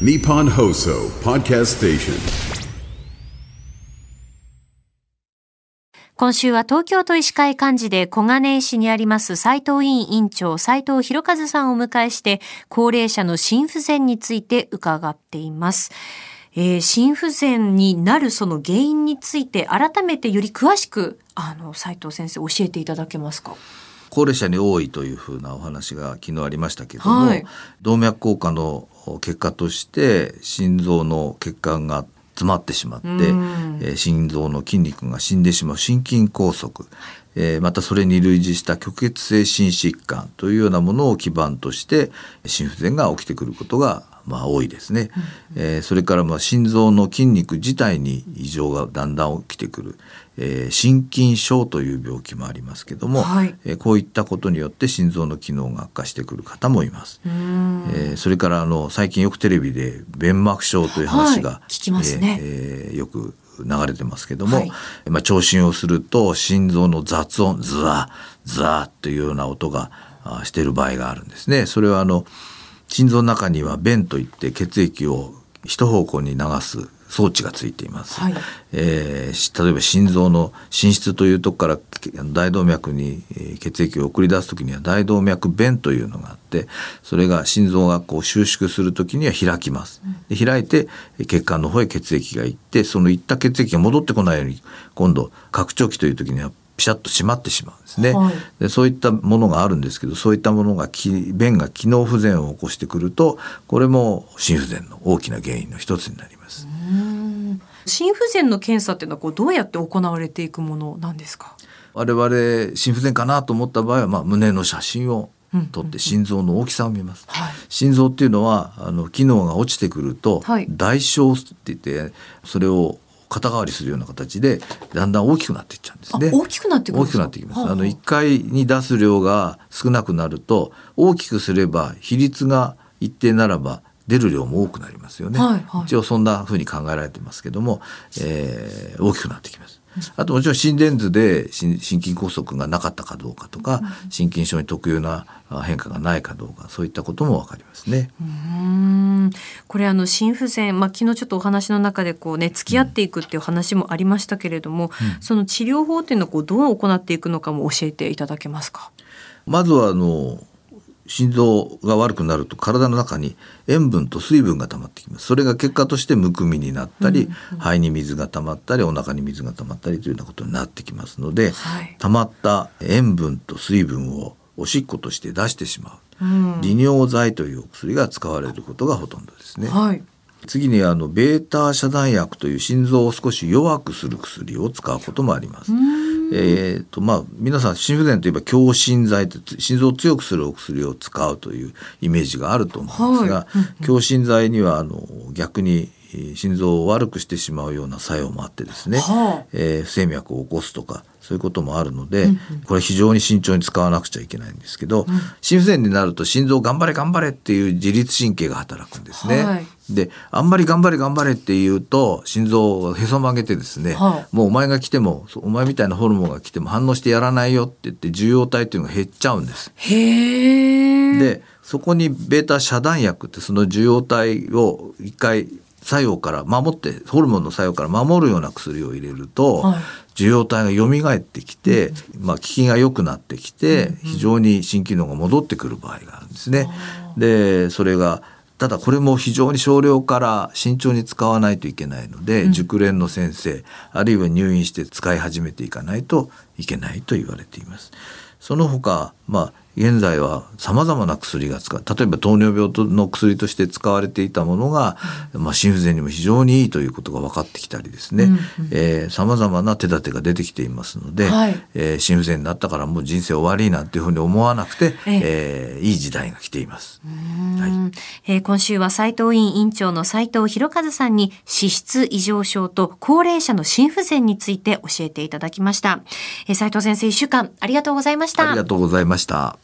Nippon Hoso Podcast Station. 今週は東京都医師会幹事で小金井市にあります斉藤委員委員長斉藤博和さんをお迎えして高齢者の心不全について伺っています。えー、心不全になるその原因について改めてより詳しくあの斉藤先生教えていただけますか？高齢者に多いというふうなお話が昨日ありましたけれども、はい。動脈硬化の結果として心臓の血管が詰まってしまって、うん。えー心臓の筋肉が死んでしまう心筋梗塞、えーまたそれに類似した虚血性心疾患というようなものを基盤として心不全が起きてくることがまあ多いですね、えーそれからまあ心臓の筋肉自体に異常がだんだん起きてくる、えー心筋症という病気もありますけども、はい。えーこういったことによって心臓の機能が悪化してくる方もいます。うん。えーそれからあの最近よくテレビで弁膜症という話が、はい。聞きますね。えーえーよく流れてますけども、はい。まあ、聴診をすると心臓の雑音ズワーズワーというような音があしている場合があるんですね。それはあの心臓の中には弁といって血液を一方向に流す装置がついています。はいえーし例えば心臓の心室というとこからけ大動脈にえー血液を送り出す時には大動脈弁というのがあってそれが心臓がこう収縮する時には開きます。で開いてえー血管の方へ血液が行ってその行った血液が戻ってこないように今度拡張器という時にはピシャッと閉まってしまうんですね。はいでそういったものがあるんですけどそういったものがき弁が機能不全を起こしてくるとこれも心不全の大きな原因の一つになります。うん心不全の検査っていうのはこうどうやって行われていくものなんですか？我々心不全かなと思った場合は、まあ、胸の写真を撮って心臓の大きさを見ます。はい心臓っていうのはあの機能が落ちてくると、はい代償って言ってそれを肩代わりするような形でだんだん大きくなっていっちゃうんですね。あ大きくなって大きくなってきます。はあはああの1回に出す量が少なくなると大きくすれば比率が一定ならば出る量も多くなりますよね。はいはい一応そんな風に考えられてますけども、えー大きくなってきます。あともちろん心電図で心心筋梗塞がなかったかどうかとか、心筋症に特有なあ変化がないかどうかそういったこともわかりますね。うーんこれあの心不全、まあ、昨日ちょっとお話の中でこうね付き合っていくっていう話もありましたけれども、その治療法っていうのをこうどう行っていくのかも教えていただけますか？まずはあの心臓が悪くなると体の中に塩分と水分が溜まってきます。それが結果としてむくみになったり、肺に水が溜まったりお腹に水が溜まったりというようなことになってきますので、はい。溜まった塩分と水分をおしっことして出してしまう、うん利尿剤というお薬が使われることがほとんどですね。はい。次にあのベータ遮断薬という心臓を少し弱くする薬を使うこともあります。えーとまあ、皆さん心不全といえば強心剤と心臓を強くするお薬を使うというイメージがあると思うんですが、はい強心剤にはあの逆にえー心臓を悪くしてしまうような作用もあってですね、はあえー不整脈を起こすとかそういうこともあるので、これ非常に慎重に使わなくちゃいけないんですけど、心不全になると心臓頑張れ頑張れっていう自律神経が働くんですね。はいであんまり頑張れ頑張れって言うと心臓がへそ曲げてですね、はもうお前が来てもお前みたいなホルモンが来ても反応してやらないよって言って受容体っていうのが減っちゃうんです。へえ。でそこにベータ遮断薬ってその受容体を一回作用から守ってホルモンの作用から守るような薬を入れると、はい。受容体が蘇ってきて、まあ、効きが良くなってきて、非常に心機能が戻ってくる場合があるんですね。でそれがただこれも非常に少量から慎重に使わないといけないので、熟練の先生あるいは入院して使い始めていかないといけないと言われています。その他、まあ、現在は様々な薬が使う。例えば糖尿病の薬として使われていたものが、まあ、心不全にも非常にいいということが分かってきたりですね、えー様々な手立てが出てきていますので、はい。えー心不全になったからもう人生終わりなんていうふうに思わなくて、ええ。えーいい時代が来ています。はい。うんえー今週は斉藤委員委員長の斉藤博和さんに脂質異常症と高齢者の心不全について教えていただきました。えー斉藤先生、一週間ありがとうございました。ありがとうございました。